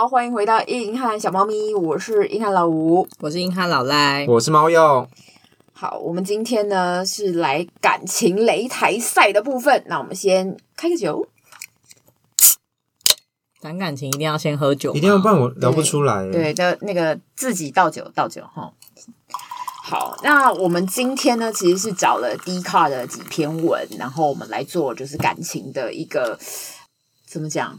好，欢迎回到硬汉小猫咪，我是硬汉老吴，我是硬汉老赖，我是猫鼬。好，我们今天呢是来感情擂台赛的部分，那我们先开个酒。谈感情一定要先喝酒，一定要，不然我聊不出来。对的，那个自己倒酒倒酒哈。好，那我们今天呢，其实是找了 Dcard 的几篇文，然后我们来做就是感情的一个怎么讲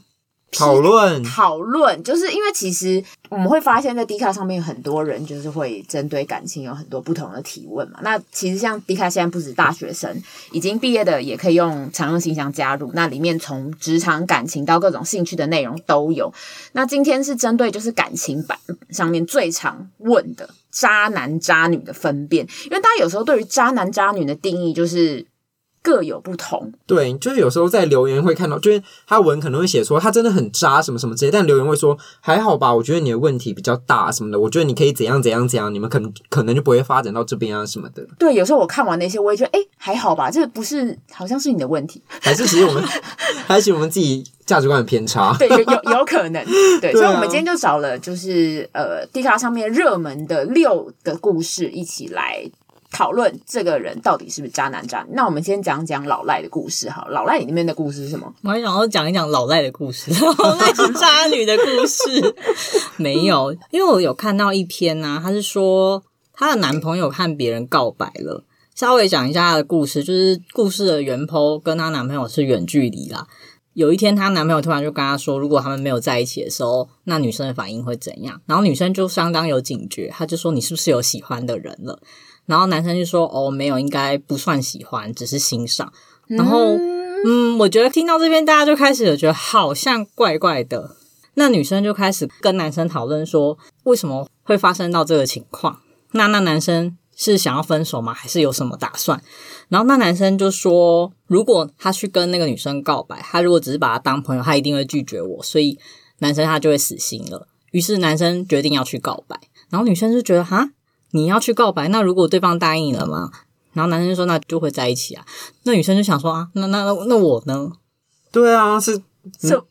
讨论？讨论，就是因为其实我们会发现，在 Dcard 上面很多人就是会针对感情有很多不同的提问嘛。那其实像 Dcard 现在不止大学生，已经毕业的也可以用常用信箱加入，那里面从职场、感情到各种兴趣的内容都有。那今天是针对就是感情版上面最常问的。渣男渣女的分辨，因为大家有时候对于渣男渣女的定义就是各有不同。对，就是有时候在留言会看到，就是他文可能会写说他真的很渣什么什么之类，但留言会说还好吧，我觉得你的问题比较大什么的，我觉得你可以怎样怎样怎样，你们可能可能就不会发展到这边啊什么的。对，有时候我看完那些，我也觉得哎还好吧，这个不是好像是你的问题，还是其实我们 还是我们自己价值观的偏差。对，有有有可能。对，所以我们今天就找了就是呃 Dcard 上面热门的六个故事一起来。讨论这个人到底是不是渣男渣女？那我们先讲讲老赖的故事哈。老赖里面的故事是什么？我还想要讲一讲老赖的故事，老赖是渣女的故事。没有，因为我有看到一篇呢、啊，他是说她的男朋友和别人告白了。稍微讲一下她的故事，就是故事的原剖跟她男朋友是远距离啦。有一天，她男朋友突然就跟她说，如果他们没有在一起的时候，那女生的反应会怎样？然后女生就相当有警觉，她就说：“你是不是有喜欢的人了？”然后男生就说：“哦，没有，应该不算喜欢，只是欣赏。”然后，嗯，我觉得听到这边，大家就开始有觉得好像怪怪的。那女生就开始跟男生讨论说，为什么会发生到这个情况？那那男生是想要分手吗？还是有什么打算？然后那男生就说，如果他去跟那个女生告白，他如果只是把她当朋友，他一定会拒绝我，所以男生他就会死心了。于是男生决定要去告白，然后女生就觉得，哈。你要去告白，那如果对方答应了吗？然后男生就说那就会在一起啊。那女生就想说啊，那那那那我呢？对啊，是是啊，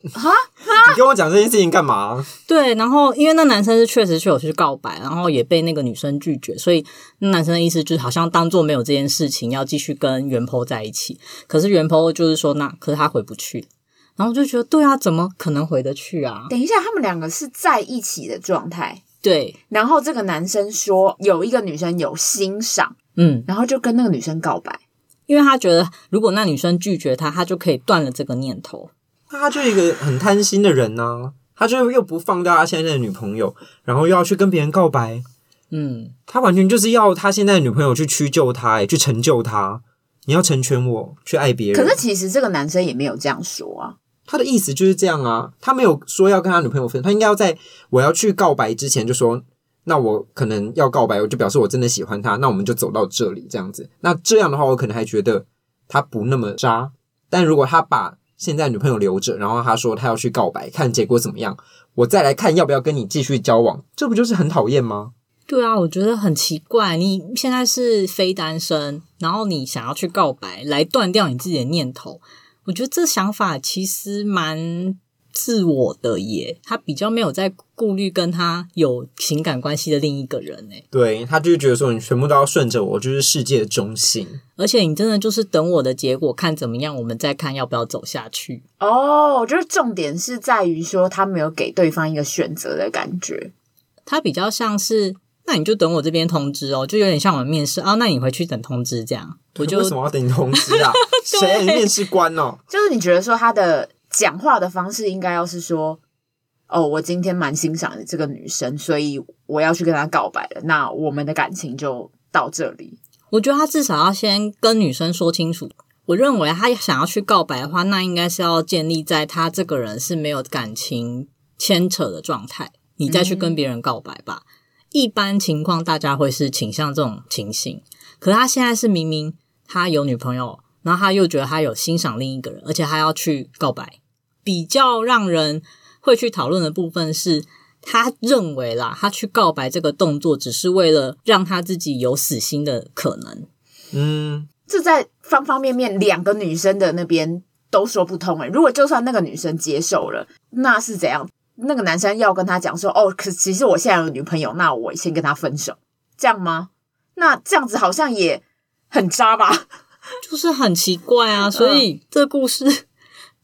你跟我讲这件事情干嘛？对，然后因为那男生是确实是有去告白，然后也被那个女生拒绝，所以那男生的意思就是好像当做没有这件事情，要继续跟原 PO 在一起。可是原 PO 就是说那可是他回不去，然后就觉得对啊，怎么可能回得去啊？等一下，他们两个是在一起的状态。对，然后这个男生说有一个女生有欣赏，嗯，然后就跟那个女生告白，因为他觉得如果那女生拒绝他，他就可以断了这个念头。他就一个很贪心的人呢、啊，他就又不放掉他现在的女朋友，然后又要去跟别人告白，嗯，他完全就是要他现在的女朋友去屈就他，诶去成就他，你要成全我，去爱别人。可是其实这个男生也没有这样说啊。他的意思就是这样啊，他没有说要跟他女朋友分，他应该要在我要去告白之前就说，那我可能要告白，我就表示我真的喜欢他，那我们就走到这里这样子。那这样的话，我可能还觉得他不那么渣。但如果他把现在女朋友留着，然后他说他要去告白，看结果怎么样，我再来看要不要跟你继续交往，这不就是很讨厌吗？对啊，我觉得很奇怪，你现在是非单身，然后你想要去告白来断掉你自己的念头。我觉得这想法其实蛮自我的耶，他比较没有在顾虑跟他有情感关系的另一个人诶。对，他就是觉得说，你全部都要顺着我，就是世界的中心。而且你真的就是等我的结果，看怎么样，我们再看要不要走下去。哦，我觉得重点是在于说，他没有给对方一个选择的感觉，他比较像是。那你就等我这边通知哦，就有点像我们面试啊。那你回去等通知这样。我就为什么要等你通知啊？谁对面试官哦？就是你觉得说他的讲话的方式应该要是说，哦，我今天蛮欣赏的这个女生，所以我要去跟她告白了。那我们的感情就到这里。我觉得他至少要先跟女生说清楚。我认为他想要去告白的话，那应该是要建立在他这个人是没有感情牵扯的状态，你再去跟别人告白吧。嗯一般情况，大家会是倾向这种情形。可是他现在是明明他有女朋友，然后他又觉得他有欣赏另一个人，而且他要去告白。比较让人会去讨论的部分是，他认为啦，他去告白这个动作只是为了让他自己有死心的可能。嗯，这在方方面面两个女生的那边都说不通诶。如果就算那个女生接受了，那是怎样？那个男生要跟他讲说，哦，可其实我现在有女朋友，那我先跟他分手，这样吗？那这样子好像也很渣吧？就是很奇怪啊，所以这故事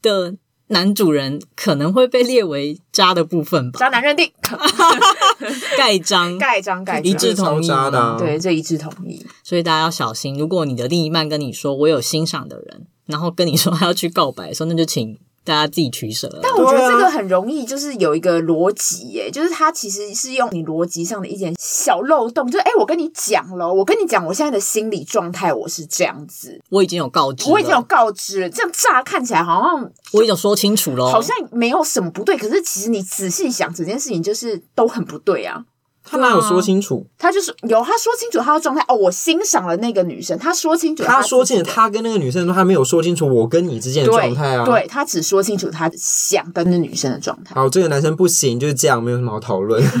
的男主人可能会被列为渣的部分吧？渣男认定，盖章，盖章，盖章，一致同意。渣的啊、对，这一致同意。所以大家要小心，如果你的另一半跟你说我有欣赏的人，然后跟你说他要去告白的时候，那就请。大家自己取舍了，但我觉得这个很容易，就是有一个逻辑耶，就是它其实是用你逻辑上的一点小漏洞，就是哎，我跟你讲了，我跟你讲，我现在的心理状态我是这样子，我已经有告知，我已经有告知了，这样乍看起来好像我已经说清楚了，好像没有什么不对，可是其实你仔细想，整件事情就是都很不对啊。他哪有说清楚？他就是有他说清楚他的状态哦，我欣赏了那个女生，他说清楚他，他说清楚他跟那个女生说他没有说清楚我跟你之间的状态啊，对，对他只说清楚他想跟那女生的状态。好，这个男生不行，就是这样，没有什么好讨论。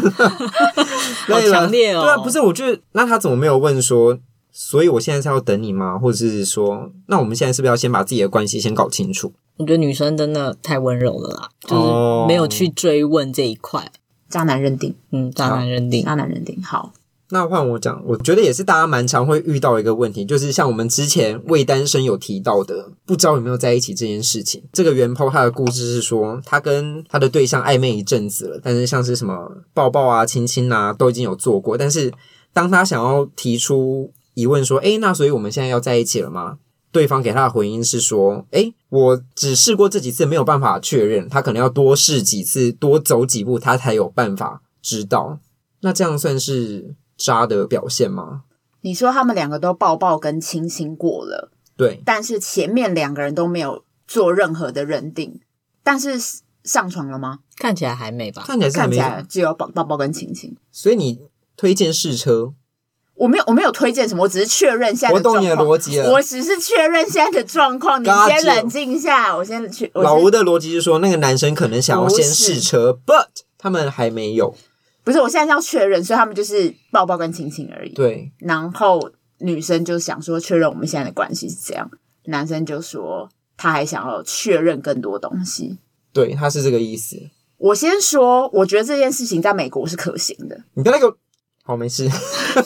好强烈哦！对啊，不是，我觉得那他怎么没有问说，所以我现在是要等你吗？或者是说，那我们现在是不是要先把自己的关系先搞清楚？我觉得女生真的太温柔了啦，就是没有去追问这一块。渣男认定，嗯，渣男认定，渣男认定。好，那换我讲，我觉得也是大家蛮常会遇到一个问题，就是像我们之前未单身有提到的，不知道有没有在一起这件事情。这个原 PO 他的故事是说，他跟他的对象暧昧一阵子了，但是像是什么抱抱啊、亲亲啊，都已经有做过，但是当他想要提出疑问说，诶，那所以我们现在要在一起了吗？对方给他的回应是说：“诶，我只试过这几次，没有办法确认。他可能要多试几次，多走几步，他才有办法知道。那这样算是渣的表现吗？”你说他们两个都抱抱跟亲亲过了，对，但是前面两个人都没有做任何的认定，但是上床了吗？看起来还没吧？看起来是起来只有抱抱抱跟亲亲。所以你推荐试车？我没有，我没有推荐什么，我只是确认现在的状况。我懂你的逻辑了。我只是确认现在的状况，你先冷静一下。我先去。老吴的逻辑是说，那个男生可能想要先试车，but 他们还没有。不是，我现在要确认，所以他们就是抱抱跟亲亲而已。对。然后女生就想说确认我们现在的关系是这样，男生就说他还想要确认更多东西。对，他是这个意思。我先说，我觉得这件事情在美国是可行的。你跟那个。好，没事。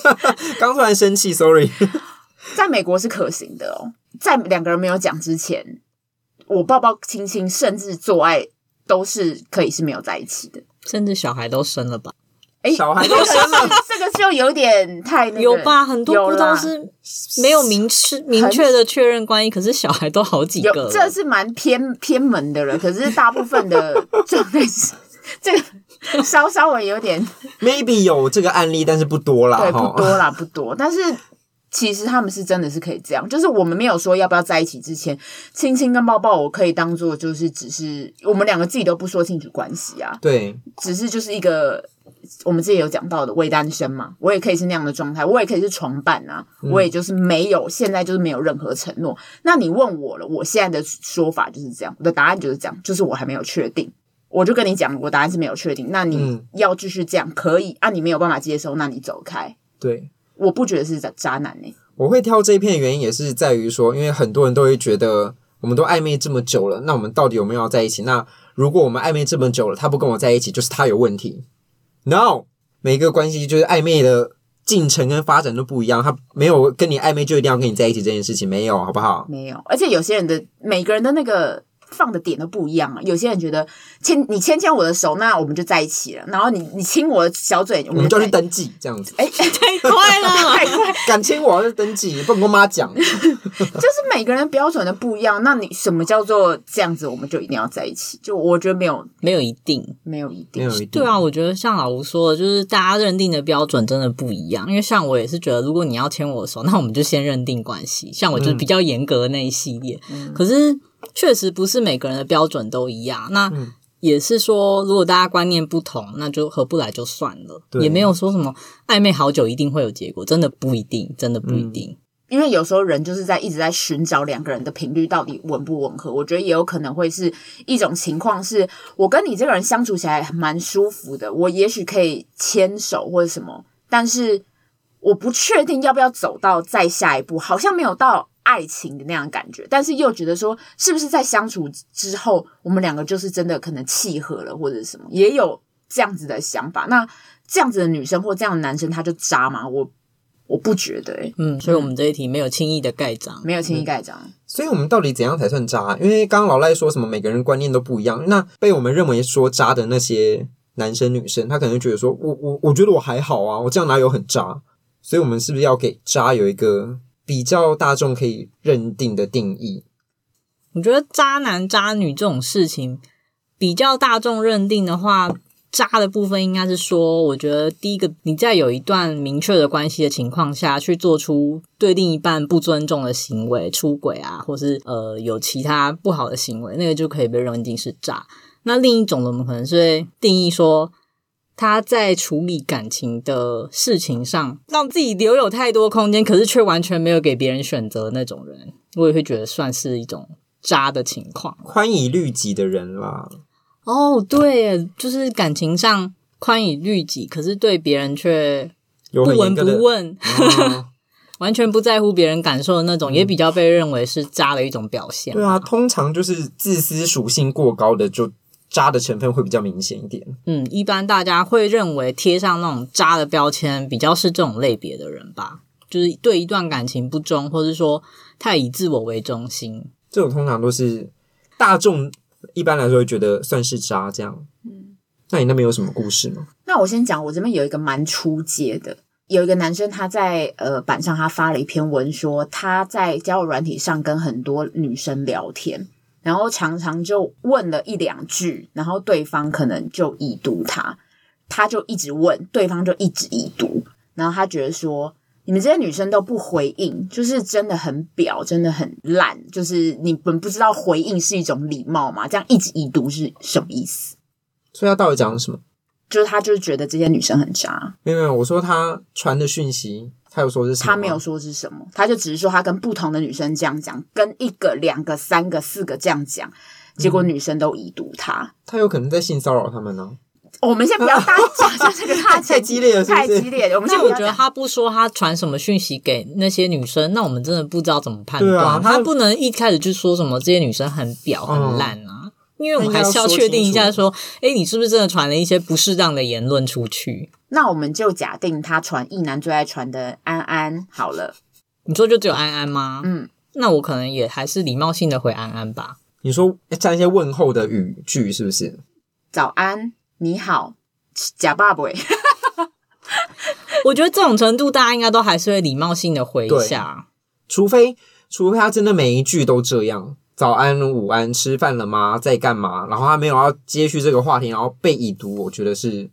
刚突然生气，sorry。在美国是可行的哦，在两个人没有讲之前，我抱抱亲亲，甚至做爱都是可以是没有在一起的，甚至小孩都生了吧？哎，小孩都生了，这个就有点太那个有吧？很多不都是没有明确明确的确认关系，可是小孩都好几个，这是蛮偏偏门的了。可是大部分的状态是 这个。稍稍微有点，maybe 有这个案例，但是不多啦。对，不多啦，不多。但是其实他们是真的是可以这样，就是我们没有说要不要在一起之前，亲亲跟抱抱，我可以当做就是只是我们两个自己都不说清楚关系啊。对，只是就是一个我们自己有讲到的未单身嘛，我也可以是那样的状态，我也可以是床伴啊，嗯、我也就是没有，现在就是没有任何承诺。那你问我了，我现在的说法就是这样，我的答案就是这样，就是我还没有确定。我就跟你讲，我答案是没有确定。那你要继续这样、嗯、可以啊？你没有办法接受，那你走开。对，我不觉得是渣渣男呢、欸。我会挑这一片的原因也是在于说，因为很多人都会觉得，我们都暧昧这么久了，那我们到底有没有要在一起？那如果我们暧昧这么久了，他不跟我在一起，就是他有问题。No，每一个关系就是暧昧的进程跟发展都不一样，他没有跟你暧昧就一定要跟你在一起这件事情没有，好不好？没有，而且有些人的每个人的那个。放的点都不一样啊！有些人觉得牵你牵牵我的手，那我们就在一起了。然后你你亲我的小嘴，我们就去登记这样子。哎，太快了，太快！敢亲我就登记，不能跟妈讲。就是每个人标准的不一样。那你什么叫做这样子？我们就一定要在一起？就我觉得没有，没有一定，没有一定，没有一定。对啊，我觉得像老吴说的，就是大家认定的标准真的不一样。因为像我也是觉得，如果你要牵我的手，那我们就先认定关系。像我就是比较严格的那一系列，嗯、可是。确实不是每个人的标准都一样，那也是说，如果大家观念不同，那就合不来就算了，也没有说什么暧昧好久一定会有结果，真的不一定，真的不一定。因为有时候人就是在一直在寻找两个人的频率到底吻不吻合，我觉得也有可能会是一种情况，是我跟你这个人相处起来蛮舒服的，我也许可以牵手或者什么，但是我不确定要不要走到再下一步，好像没有到。爱情的那样感觉，但是又觉得说，是不是在相处之后，我们两个就是真的可能契合了，或者什么，也有这样子的想法。那这样子的女生或这样的男生，他就渣吗？我我不觉得、欸，嗯，所以我们这一题没有轻易的盖章，没有轻易盖章、嗯。所以我们到底怎样才算渣？因为刚刚老赖说什么每个人观念都不一样，那被我们认为说渣的那些男生女生，他可能觉得说我我我觉得我还好啊，我这样哪有很渣？所以我们是不是要给渣有一个？比较大众可以认定的定义，我觉得渣男渣女这种事情比较大众认定的话，渣的部分应该是说，我觉得第一个你在有一段明确的关系的情况下去做出对另一半不尊重的行为，出轨啊，或是呃有其他不好的行为，那个就可以被认定是渣。那另一种的，我们可能是定义说。他在处理感情的事情上，让自己留有太多空间，可是却完全没有给别人选择的那种人，我也会觉得算是一种渣的情况。宽以律己的人啦。哦，对，就是感情上宽以律己，可是对别人却不闻不问，哦、完全不在乎别人感受的那种，嗯、也比较被认为是渣的一种表现。对啊，通常就是自私属性过高的就。渣的成分会比较明显一点。嗯，一般大家会认为贴上那种渣的标签，比较是这种类别的人吧，就是对一段感情不忠，或是说太以自我为中心。这种通常都是大众一般来说会觉得算是渣这样。嗯，那你那边有什么故事吗？那我先讲，我这边有一个蛮初阶的，有一个男生他在呃板上他发了一篇文说，他在交友软体上跟很多女生聊天。然后常常就问了一两句，然后对方可能就已读他，他就一直问，对方就一直已读，然后他觉得说，你们这些女生都不回应，就是真的很婊，真的很烂，就是你们不知道回应是一种礼貌吗？这样一直已读是什么意思？所以他到底讲了什么？就是他就是觉得这些女生很渣。没有没有，我说他传的讯息。他有说是什么？他没有说是什么，他就只是说他跟不同的女生这样讲，跟一个、两个、三个、四个这样讲，结果女生都已读他。嗯、他有可能在性骚扰他们呢？我们先不要大家讲这个太，太激烈了是是，太激烈了。我们先我觉得他不说他传什么讯息给那些女生，那我们真的不知道怎么判断。啊、他不能一开始就说什么这些女生很婊、很烂啊，嗯、因为我们还是要确定一下说，哎、欸，你是不是真的传了一些不适当的言论出去？那我们就假定他传一男最爱传的安安好了。你说就只有安安吗？嗯，那我可能也还是礼貌性的回安安吧。你说加一些问候的语句是不是？早安，你好，假爸爸。我觉得这种程度大家应该都还是会礼貌性的回一下，除非除非他真的每一句都这样，早安、午安，吃饭了吗？在干嘛？然后他没有要接续这个话题，然后被已读，我觉得是。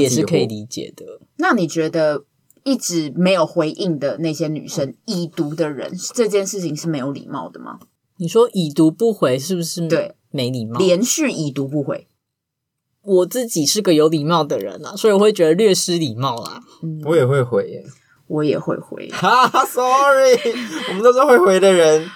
也是可以理解的。那你觉得一直没有回应的那些女生已读的人，这件事情是没有礼貌的吗？你说已读不回是不是？对，没礼貌。连续已读不回，我自己是个有礼貌的人啊，所以我会觉得略失礼貌啦。嗯，我也会回耶，我也会回。哈，sorry，我们都是会回的人，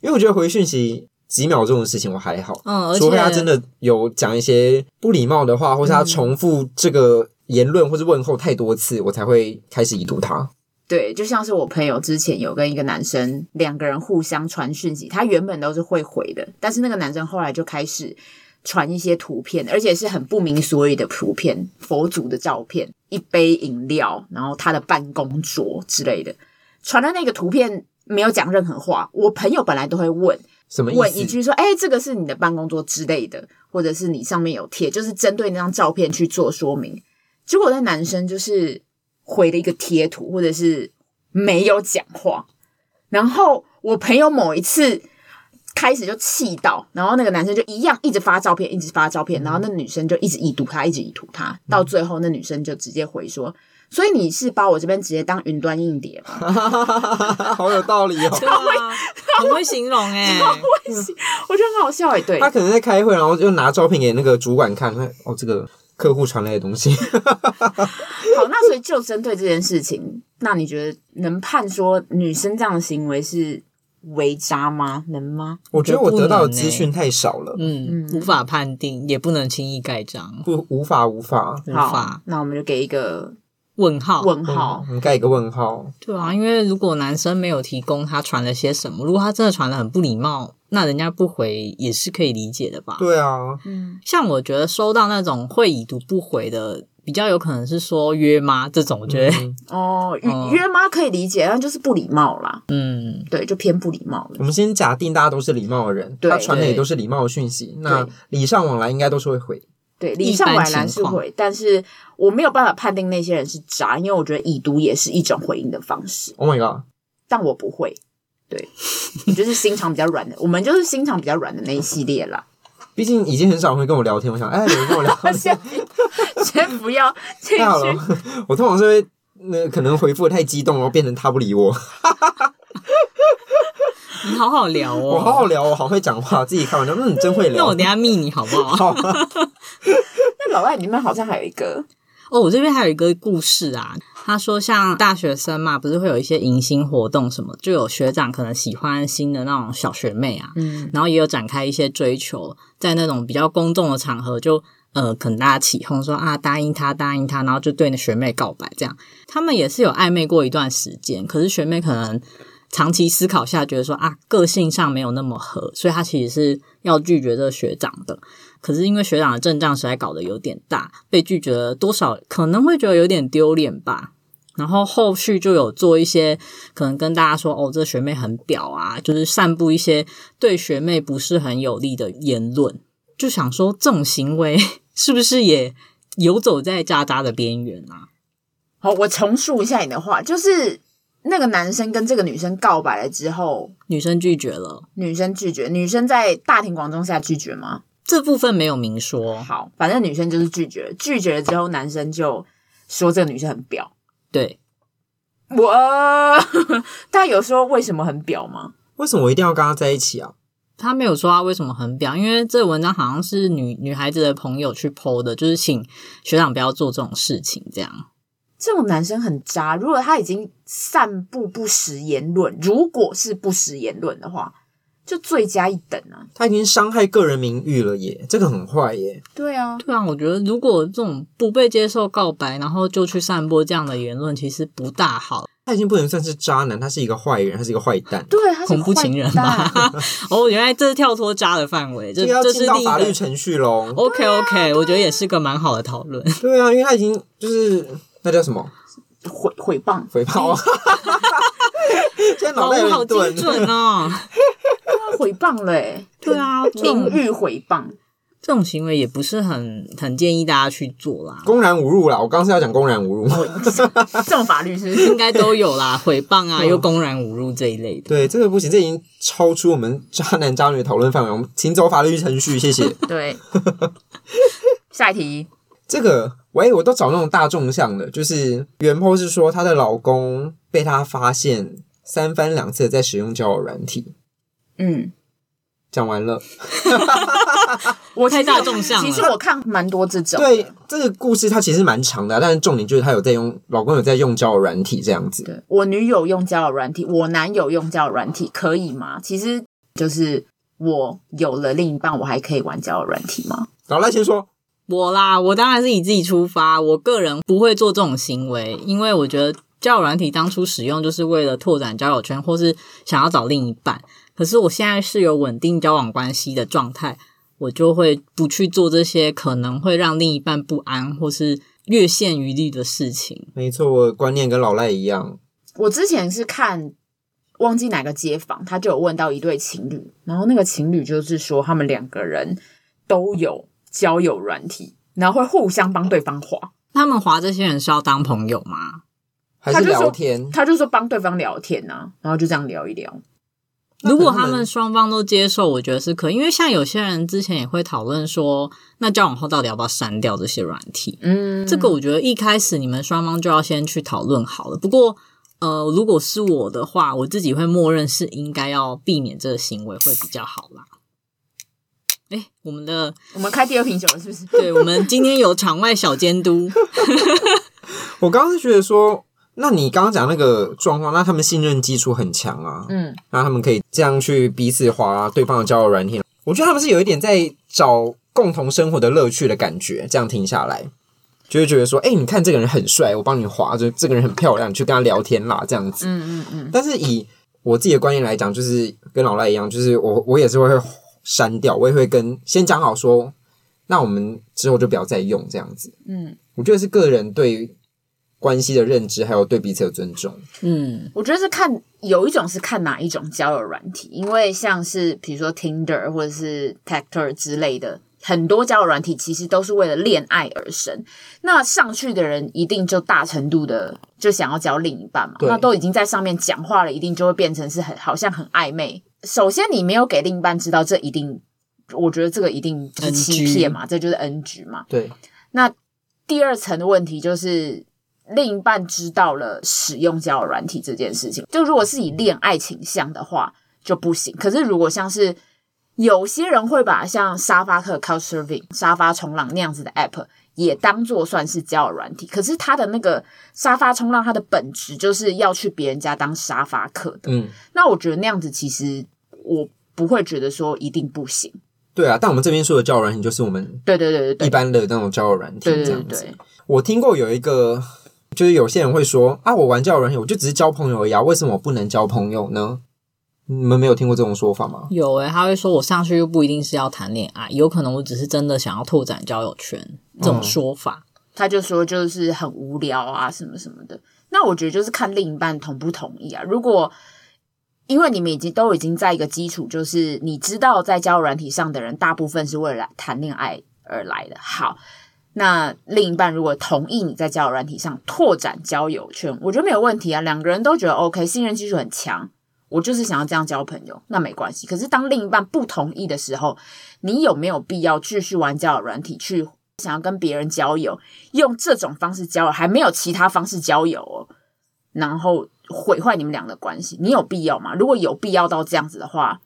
因为我觉得回讯息。几秒钟的事情我还好，嗯，除非他真的有讲一些不礼貌的话，或是他重复这个言论或是问候太多次，我才会开始已读他。对，就像是我朋友之前有跟一个男生两个人互相传讯息，他原本都是会回的，但是那个男生后来就开始传一些图片，而且是很不明所以的图片，佛祖的照片，一杯饮料，然后他的办公桌之类的，传的那个图片没有讲任何话。我朋友本来都会问。什么意思？问一句说：“哎、欸，这个是你的办公桌之类的，或者是你上面有贴，就是针对那张照片去做说明。”结果那男生就是回了一个贴图，或者是没有讲话。然后我朋友某一次开始就气到，然后那个男生就一样一直发照片，一直发照片，然后那女生就一直已读他，一直已读他，到最后那女生就直接回说。所以你是把我这边直接当云端硬碟吗？好有道理哦，对啊、很会形容哎、欸，我觉得很好笑哎、欸。对，他可能在开会，然后就拿照片给那个主管看，哦，这个客户传来的东西。好，那所以就针对这件事情，那你觉得能判说女生这样的行为是为渣吗？能吗？我觉得我得到的资讯太少了，嗯，无法判定，也不能轻易盖章，不，无法，无法，无法。那我们就给一个。问号，问号，你盖一个问号。对啊，因为如果男生没有提供他传了些什么，如果他真的传的很不礼貌，那人家不回也是可以理解的吧？对啊，嗯，像我觉得收到那种会已读不回的，比较有可能是说约吗这种，我觉得、嗯、哦，约约吗可以理解，但就是不礼貌啦。嗯，对，就偏不礼貌了。我们先假定大家都是礼貌的人，对他传的也都是礼貌的讯息，那礼尚往来应该都是会回。对，礼尚往来是会，但是我没有办法判定那些人是渣，因为我觉得已读也是一种回应的方式。Oh my god！但我不会，对，你就是心肠比较软的，我们就是心肠比较软的那一系列啦。毕竟已经很少人会跟我聊天，我想，哎，有人跟我聊天，先先不要，太好了。我通常是会那可能回复的太激动，然后变成他不理我。你好好聊哦，我好好聊，我好会讲话，自己开玩笑，嗯，真会聊。那我等下密你好不好？好。那老外里面好像还有一个哦，我这边还有一个故事啊。他说，像大学生嘛，不是会有一些迎新活动什么，就有学长可能喜欢新的那种小学妹啊，嗯，然后也有展开一些追求，在那种比较公众的场合就，就呃，可能大家起哄说啊，答应他，答应他，然后就对那学妹告白，这样他们也是有暧昧过一段时间，可是学妹可能。长期思考下，觉得说啊，个性上没有那么合，所以他其实是要拒绝这个学长的。可是因为学长的阵仗实在搞得有点大，被拒绝了多少可能会觉得有点丢脸吧。然后后续就有做一些可能跟大家说哦，这学妹很婊啊，就是散布一些对学妹不是很有利的言论。就想说这种行为 是不是也游走在渣渣的边缘啊？好，我重述一下你的话，就是。那个男生跟这个女生告白了之后，女生拒绝了。女生拒绝，女生在大庭广众下拒绝吗？这部分没有明说。好，反正女生就是拒绝了。拒绝了之后，男生就说这个女生很婊。对，我，他有说为什么很婊吗？为什么我一定要跟他在一起啊？他没有说他为什么很婊，因为这个文章好像是女女孩子的朋友去 po 的，就是请学长不要做这种事情，这样。这种男生很渣。如果他已经散布不实言论，如果是不实言论的话，就罪加一等啊！他已经伤害个人名誉了耶，这个很坏耶。对啊，对啊，我觉得如果这种不被接受告白，然后就去散播这样的言论，其实不大好。他已经不能算是渣男，他是一个坏人，他是一个坏蛋。对，他是恐怖情人吧？哦，原来这是跳脱渣的范围，这这是法律程序喽。OK OK，我觉得也是个蛮好的讨论。对啊，因为他已经就是那叫什么？毁毁谤，诽谤，现在脑袋好精准哦！毁谤嘞，对啊，名誉毁谤这种行为也不是很很建议大家去做啦。公然侮辱啦，我刚刚是要讲公然侮辱，这种法律是应该都有啦，诽谤啊，又公然侮辱这一类的。对，这个不行，这已经超出我们渣男渣女的讨论范围，我们请走法律程序，谢谢。对，下一题。这个喂，我都找那种大众向的，就是原 po 是说她的老公被她发现三番两次在使用交友软体。嗯，讲完了。我太大众向了。其实我看蛮多这种。对，这个故事它其实蛮长的，但是重点就是她有在用，老公有在用交友软体这样子。对，我女友用交友软体，我男友用交友软体，可以吗？其实就是我有了另一半，我还可以玩交友软体吗？好，来先说。我啦，我当然是以自己出发。我个人不会做这种行为，因为我觉得交友软体当初使用就是为了拓展交友圈，或是想要找另一半。可是我现在是有稳定交往关系的状态，我就会不去做这些可能会让另一半不安或是略陷于虑的事情。没错，我观念跟老赖一样。我之前是看忘记哪个街坊，他就有问到一对情侣，然后那个情侣就是说他们两个人都有。交友软体，然后会互相帮对方划。他们划这些人是要当朋友吗？还是聊天？他就说帮对方聊天啊，然后就这样聊一聊。如果他们双方都接受，我觉得是可以。因为像有些人之前也会讨论说，那交往后到底要不要删掉这些软体？嗯，这个我觉得一开始你们双方就要先去讨论好了。不过，呃，如果是我的话，我自己会默认是应该要避免这个行为会比较好啦。哎，我们的我们开第二瓶酒了，是不是？对，我们今天有场外小监督。我刚刚是觉得说，那你刚刚讲那个状况，那他们信任基础很强啊，嗯，那他们可以这样去彼此滑对方的交友软体。我觉得他们是有一点在找共同生活的乐趣的感觉。这样听下来，就会觉得说，哎、欸，你看这个人很帅，我帮你划，就这个人很漂亮，你去跟他聊天啦，这样子。嗯嗯嗯。但是以我自己的观念来讲，就是跟老赖一样，就是我我也是会删掉，我也会跟先讲好说，那我们之后就不要再用这样子。嗯，我觉得是个人对关系的认知，还有对彼此的尊重。嗯，我觉得是看有一种是看哪一种交友软体，因为像是比如说 Tinder 或者是 Tactor 之类的。很多交友软体其实都是为了恋爱而生，那上去的人一定就大程度的就想要交另一半嘛，那都已经在上面讲话了，一定就会变成是很好像很暧昧。首先你没有给另一半知道，这一定，我觉得这个一定是欺骗嘛，这就是 NG 嘛。对。那第二层的问题就是另一半知道了使用交友软体这件事情，就如果是以恋爱倾向的话就不行。可是如果像是有些人会把像沙发客 Couchsurfing 沙发冲浪那样子的 app 也当做算是交友软体，可是他的那个沙发冲浪，它的本质就是要去别人家当沙发客的。嗯，那我觉得那样子其实我不会觉得说一定不行。对啊，但我们这边说的交友软体就是我们对对对对一般的那种交友软体这样子。我听过有一个，就是有些人会说啊，我玩交友软体，我就只是交朋友而已啊，为什么我不能交朋友呢？你们没有听过这种说法吗？有诶、欸，他会说我上去又不一定是要谈恋爱，有可能我只是真的想要拓展交友圈。这种说法，嗯、他就说就是很无聊啊，什么什么的。那我觉得就是看另一半同不同意啊。如果因为你们已经都已经在一个基础，就是你知道在交友软体上的人大部分是为了谈恋爱而来的。好，那另一半如果同意你在交友软体上拓展交友圈，我觉得没有问题啊。两个人都觉得 OK，信任基础很强。我就是想要这样交朋友，那没关系。可是当另一半不同意的时候，你有没有必要继续玩交友软体，去想要跟别人交友，用这种方式交友，还没有其他方式交友哦，然后毁坏你们俩的关系，你有必要吗？如果有必要到这样子的话，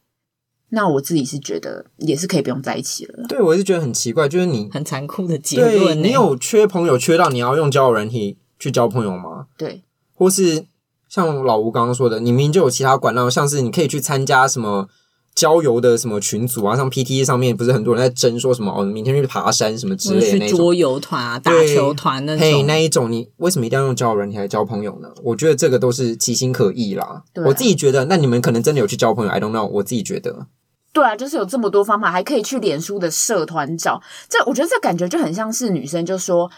那我自己是觉得也是可以不用在一起了。对，我是觉得很奇怪，就是你很残酷的结论。对，你有缺朋友缺到你要用交友软体去交朋友吗？对，或是？像老吴刚刚说的，你明明就有其他管道，像是你可以去参加什么郊游的什么群组啊，像 PTT 上面不是很多人在争说什么哦，明天去爬山什么之类的那种，桌游团啊，打球团那种，嘿，那一种你为什么一定要用交友软体来交朋友呢？我觉得这个都是其心可异啦。我自己觉得，那你们可能真的有去交朋友，I don't know。我自己觉得，对啊，就是有这么多方法，还可以去脸书的社团找。这我觉得这感觉就很像是女生就说，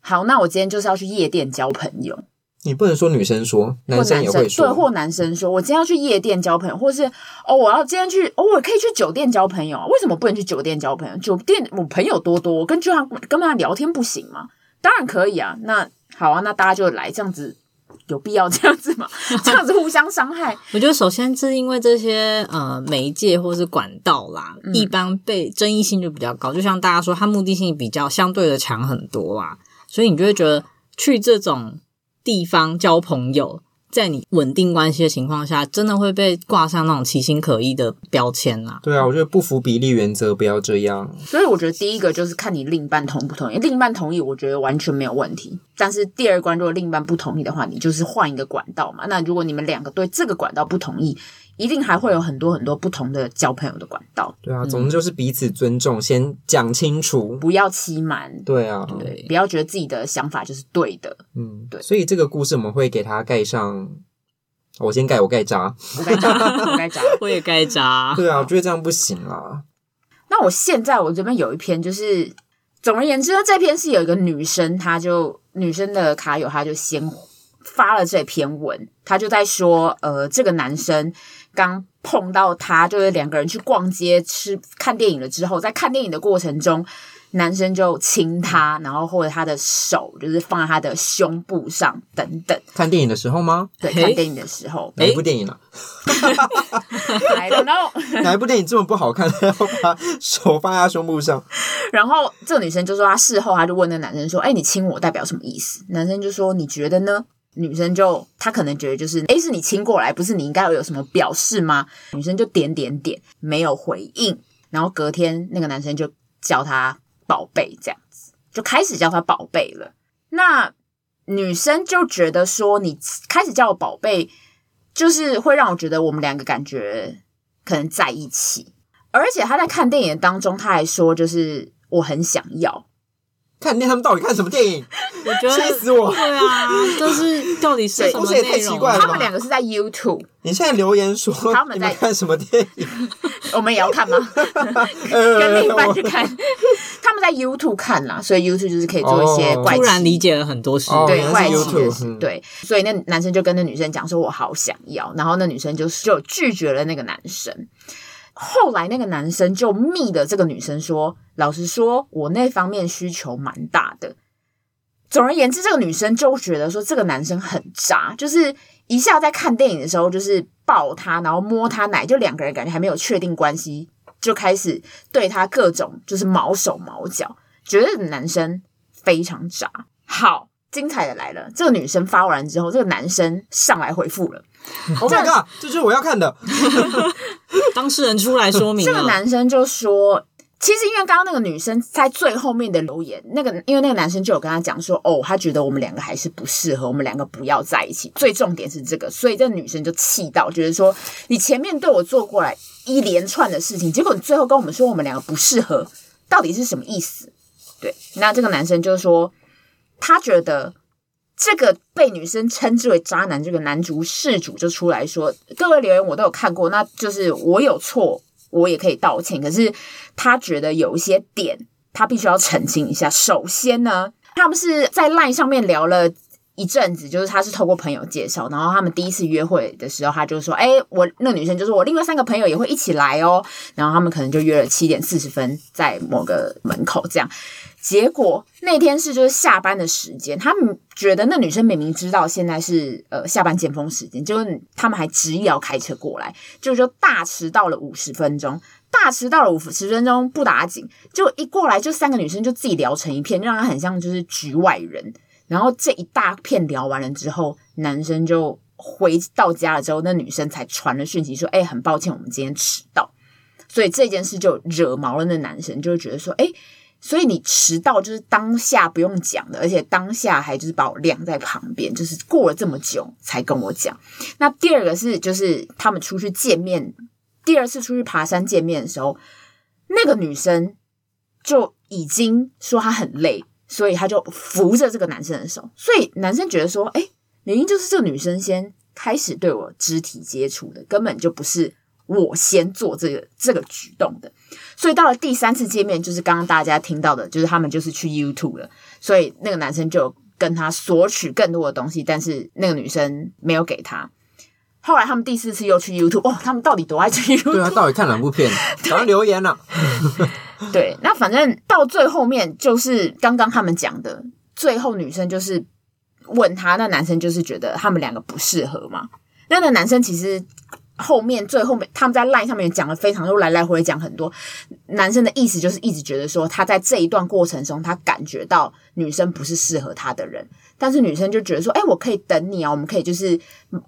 好，那我今天就是要去夜店交朋友。你不能说女生说，男生也会说，对，或男生说，我今天要去夜店交朋友，或是哦，我要今天去，哦，我可以去酒店交朋友，为什么不能去酒店交朋友？酒店我朋友多多，我跟就他跟他聊天不行吗？当然可以啊，那好啊，那大家就来这样子，有必要这样子吗？这样子互相伤害？我觉得首先是因为这些呃媒介或是管道啦，嗯、一般被争议性就比较高，就像大家说，它目的性比较相对的强很多啦，所以你就会觉得去这种。地方交朋友，在你稳定关系的情况下，真的会被挂上那种其心可疑的标签啦。对啊，我觉得不符比例原则，不要这样。所以我觉得第一个就是看你另一半同不同意。另一半同意，我觉得完全没有问题。但是第二关，如果另一半不同意的话，你就是换一个管道嘛。那如果你们两个对这个管道不同意，一定还会有很多很多不同的交朋友的管道。对啊，总之就是彼此尊重，嗯、先讲清楚，不要欺瞒。对啊，对，不要觉得自己的想法就是对的。嗯，对。所以这个故事我们会给他盖上，我先盖，我盖章，我盖章，我盖章，我也盖章。对啊，我觉得这样不行啊。那我现在我这边有一篇，就是总而言之呢，这篇是有一个女生，她就女生的卡友，她就先发了这篇文，他就在说，呃，这个男生。刚碰到他，就是两个人去逛街、吃、看电影了之后，在看电影的过程中，男生就亲他，然后或者他的手就是放在他的胸部上等等。看电影的时候吗？对，看电影的时候。哪一部电影呢、啊？I don't know。哪一部电影这么不好看，要把手放在他胸部上？然后这个女生就说，她事后她就问那男生说：“哎，你亲我代表什么意思？”男生就说：“你觉得呢？”女生就她可能觉得就是，诶，是你亲过来，不是你应该有什么表示吗？女生就点点点，没有回应。然后隔天那个男生就叫她宝贝，这样子就开始叫她宝贝了。那女生就觉得说，你开始叫我宝贝，就是会让我觉得我们两个感觉可能在一起。而且她在看电影当中，她还说，就是我很想要。看那他们到底看什么电影？我觉得气死我！对啊，就是到底是什么这也太内容？奇怪了吧他们两个是在 YouTube，你现在留言说他们在看什么电影？我们也要看吗？呃跟另一半去看，他们在 YouTube 看啦，所以 YouTube 就是可以做一些哦怪奇突然理解了很多事。哦对怪奇的事，嗯对，所以那男生就跟那女生讲说：“我好想要。”然后那女生就就拒绝了那个男生。后来那个男生就密的这个女生说：“老实说，我那方面需求蛮大的。”总而言之，这个女生就觉得说这个男生很渣，就是一下在看电影的时候就是抱他，然后摸他奶，就两个人感觉还没有确定关系，就开始对他各种就是毛手毛脚，觉得男生非常渣。好，精彩的来了，这个女生发完之后，这个男生上来回复了。Oh my god！这就是我要看的。当事人出来说明，这个男生就说，其实因为刚刚那个女生在最后面的留言，那个因为那个男生就有跟他讲说，哦，他觉得我们两个还是不适合，我们两个不要在一起。最重点是这个，所以这个女生就气到，觉得说，你前面对我做过来一连串的事情，结果你最后跟我们说我们两个不适合，到底是什么意思？对，那这个男生就说，他觉得。这个被女生称之为渣男，这个男主事主就出来说：“各位留言我都有看过，那就是我有错，我也可以道歉。可是他觉得有一些点，他必须要澄清一下。首先呢，他们是在 LINE 上面聊了一阵子，就是他是透过朋友介绍，然后他们第一次约会的时候，他就说：‘哎，我那女生就说我另外三个朋友也会一起来哦。’然后他们可能就约了七点四十分在某个门口这样。”结果那天是就是下班的时间，他们觉得那女生明明知道现在是呃下班尖峰时间，就是他们还执意要开车过来，就就大迟到了五十分钟，大迟到了五十分钟不打紧，就一过来就三个女生就自己聊成一片，就让他很像就是局外人。然后这一大片聊完了之后，男生就回到家了之后，那女生才传了讯息说：“哎，很抱歉，我们今天迟到。”所以这件事就惹毛了那男生，就会觉得说：“哎。”所以你迟到就是当下不用讲的，而且当下还就是把我晾在旁边，就是过了这么久才跟我讲。那第二个是，就是他们出去见面，第二次出去爬山见面的时候，那个女生就已经说她很累，所以她就扶着这个男生的手。所以男生觉得说，哎，明明就是这个女生先开始对我肢体接触的，根本就不是。我先做这个这个举动的，所以到了第三次见面，就是刚刚大家听到的，就是他们就是去 YouTube 了，所以那个男生就跟他索取更多的东西，但是那个女生没有给他。后来他们第四次又去 YouTube，哦，他们到底多爱去 YouTube？对啊，到底看哪部片？赶快留言了。对，那反正到最后面就是刚刚他们讲的，最后女生就是问他，那男生就是觉得他们两个不适合嘛。那个男生其实。后面最后面，他们在 LINE 上面讲了非常多，来来回回讲很多。男生的意思就是一直觉得说，他在这一段过程中，他感觉到女生不是适合他的人，但是女生就觉得说，哎，我可以等你啊，我们可以就是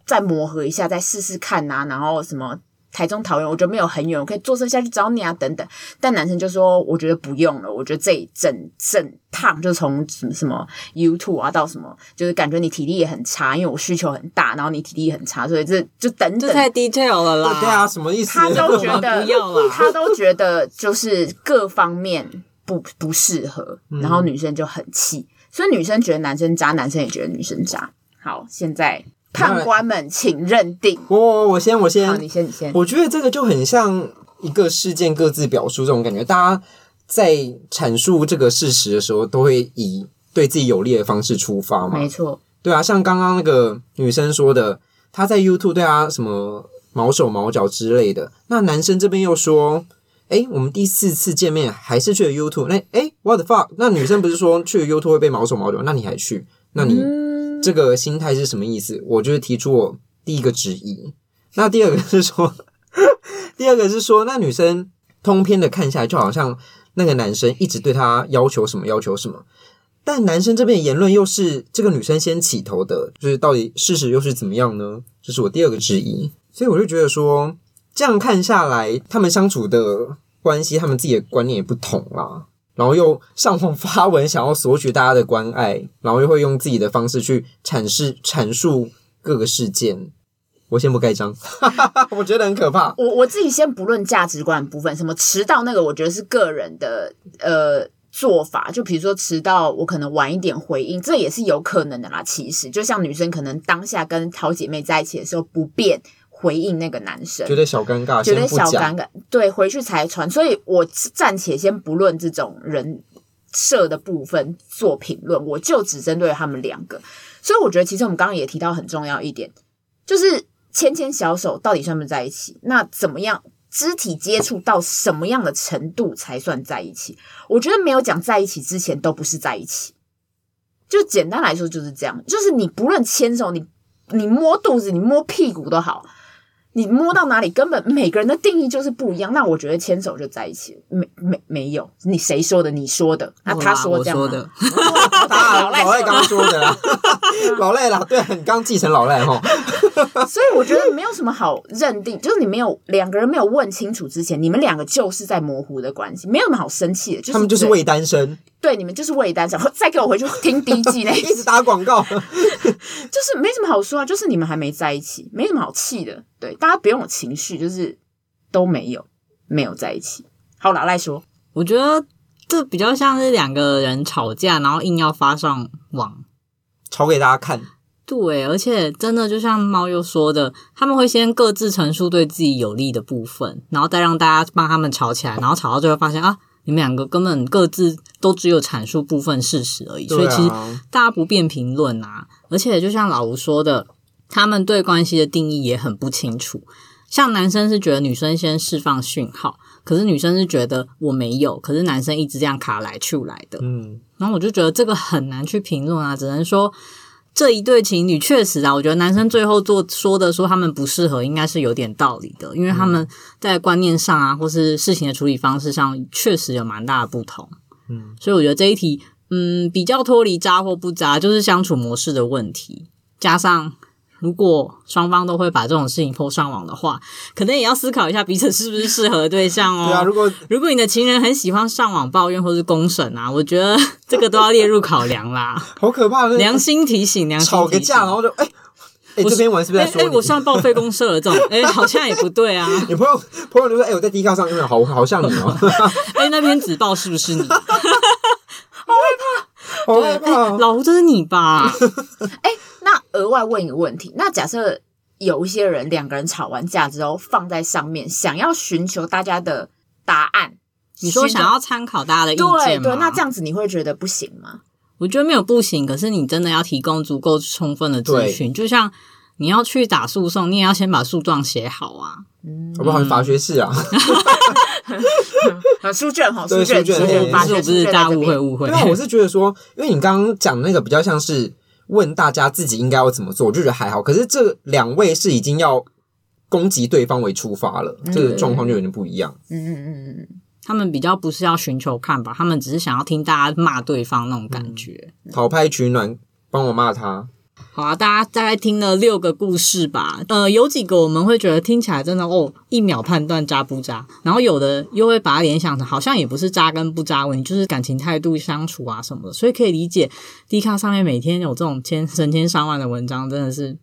再磨合一下，再试试看啊，然后什么。台中桃园，我觉得没有很远，我可以坐车下去找你啊，等等。但男生就说，我觉得不用了，我觉得这一整整趟就从什么什么 YouTube 啊到什么，就是感觉你体力也很差，因为我需求很大，然后你体力很差，所以这就等等。这太 detail 了啦。对啊，什么意思？他都觉得不要啦，他都觉得就是各方面不不适合，然后女生就很气，所以女生觉得男生渣，男生也觉得女生渣。好，现在。判官们，请认定。我我我先我先，好，你先你先。我觉得这个就很像一个事件各自表述这种感觉，大家在阐述这个事实的时候，都会以对自己有利的方式出发嘛。没错，对啊，像刚刚那个女生说的，她在 YouTube 对她什么毛手毛脚之类的，那男生这边又说，哎，我们第四次见面还是去了 YouTube，那诶，What the fuck？那女生不是说去了 YouTube 会被毛手毛脚，那你还去？那你？嗯这个心态是什么意思？我就是提出我第一个质疑。那第二个是说，第二个是说，那女生通篇的看下来，就好像那个男生一直对她要求什么要求什么，但男生这边的言论又是这个女生先起头的，就是到底事实又是怎么样呢？这是我第二个质疑。所以我就觉得说，这样看下来，他们相处的关系，他们自己的观念也不同啦。然后又上网发文，想要索取大家的关爱，然后又会用自己的方式去阐释、阐述各个事件。我先不盖章，我觉得很可怕。我我自己先不论价值观部分，什么迟到那个，我觉得是个人的呃做法，就比如说迟到，我可能晚一点回应，这也是有可能的啦。其实，就像女生可能当下跟好姐妹在一起的时候不便回应那个男生，觉得小尴尬，觉得小尴尬，对，回去才传。所以我暂且先不论这种人设的部分做评论，我就只针对他们两个。所以我觉得，其实我们刚刚也提到很重要一点，就是牵牵小手到底算不算在一起？那怎么样？肢体接触到什么样的程度才算在一起？我觉得没有讲在一起之前都不是在一起。就简单来说就是这样，就是你不论牵手，你你摸肚子，你摸屁股都好。你摸到哪里，根本每个人的定义就是不一样。那我觉得牵手就在一起，没没没有？你谁说的？你说的？那他说这样说的。老赖刚刚说的啦，老赖啦，对，你刚继承老赖哈。所以我觉得没有什么好认定，就是你没有两个人没有问清楚之前，你们两个就是在模糊的关系，没有什么好生气的。就是、他们就是未单身。对，你们就是为单身。再给我回去听第一季那一 直打广告，就是没什么好说啊，就是你们还没在一起，没什么好气的。对，大家不用有情绪，就是都没有没有在一起。好，老赖说，我觉得这比较像是两个人吵架，然后硬要发上网，吵给大家看。对，而且真的就像猫又说的，他们会先各自陈述对自己有利的部分，然后再让大家帮他们吵起来，然后吵到最后发现啊，你们两个根本各自都只有阐述部分事实而已，所以其实大家不便评论啊。而且就像老吴说的，他们对关系的定义也很不清楚。像男生是觉得女生先释放讯号，可是女生是觉得我没有，可是男生一直这样卡来去来的。嗯，然后我就觉得这个很难去评论啊，只能说。这一对情侣确实啊，我觉得男生最后做说的说他们不适合，应该是有点道理的，因为他们在观念上啊，或是事情的处理方式上，确实有蛮大的不同。嗯，所以我觉得这一题，嗯，比较脱离渣或不渣，就是相处模式的问题，加上。如果双方都会把这种事情 po 上网的话，可能也要思考一下彼此是不是适合的对象哦。对啊，如果如果你的情人很喜欢上网抱怨或是公审啊，我觉得这个都要列入考量啦。好可怕的！良心提醒，良心提醒。吵个架，然后就哎哎，这边我是不是在说我上报废公社了，这种哎，好像也不对啊。你朋友朋友就说，哎，我在 D 卡上，因为好好像你哦。哎，那篇纸报是不是你？好害怕，好害怕！老吴，这是你吧？哎。那额外问一个问题，那假设有一些人两个人吵完架之后放在上面，想要寻求大家的答案，你说想要参考大家的意见吗？对对，那这样子你会觉得不行吗？我觉得没有不行，可是你真的要提供足够充分的资讯，就像你要去打诉讼，你也要先把诉状写好啊。嗯，我不好像法学士啊，书卷好，书卷，书卷，不是不是大家误会误会。那我是觉得说，因为你刚刚讲的那个比较像是。问大家自己应该要怎么做，我就觉得还好。可是这两位是已经要攻击对方为出发了，嗯、这个状况就有点不一样。嗯嗯嗯嗯，他们比较不是要寻求看法，他们只是想要听大家骂对方那种感觉。讨拍取暖，帮我骂他。好啊，大家大概听了六个故事吧。呃，有几个我们会觉得听起来真的哦，一秒判断渣不渣，然后有的又会把它联想成好像也不是渣跟不渣问题，就是感情态度相处啊什么的。所以可以理解，D 卡上面每天有这种千成千上万的文章，真的是，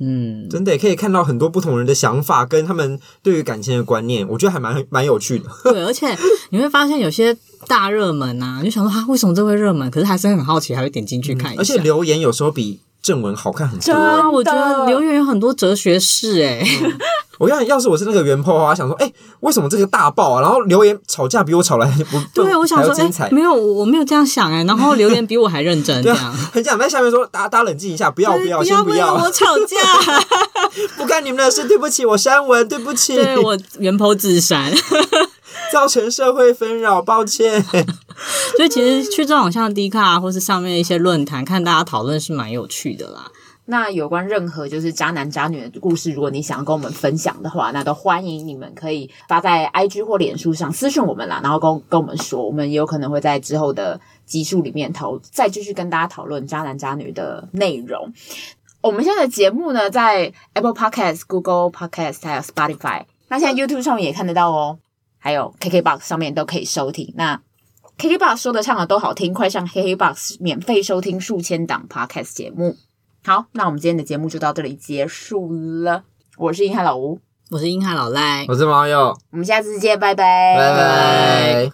嗯，真的也可以看到很多不同人的想法跟他们对于感情的观念，我觉得还蛮蛮有趣的。对，而且你会发现有些大热门啊，你就想说啊，为什么这会热门？可是还是很好奇，还会点进去看一下。嗯，而且留言有时候比。正文好看很多，啊，我觉得留言有很多哲学式哎、嗯。我要要是我是那个原 po 的话，想说，哎、欸，为什么这个大爆啊？然后留言吵架比我吵来不对，我想说，哎、欸，没有，我没有这样想哎。然后留言比我还认真，这样很想在下面说，大家大家冷静一下，不要不要，先不要，我吵架，不干你们的事，对不起，我删文，对不起，对我原 po 自删。造成社会纷扰，抱歉。所以其实去这种像 D 卡或是上面一些论坛，看大家讨论是蛮有趣的啦。那有关任何就是渣男渣女的故事，如果你想要跟我们分享的话，那都欢迎你们可以发在 IG 或脸书上私讯我们啦，然后跟跟我们说，我们也有可能会在之后的集数里面讨再继续跟大家讨论渣男渣女的内容。我们现在的节目呢，在 Apple Podcast、Google Podcast 还有 Spotify，那现在 YouTube 上面也看得到哦。还有 KKBOX 上面都可以收听。那 KKBOX 说的唱的都好听，快上 KKBOX 免费收听数千档 Podcast 节目。好，那我们今天的节目就到这里结束了。我是硬汉老吴，我是硬汉老赖，我是猫友，我们下次见，拜拜，拜拜。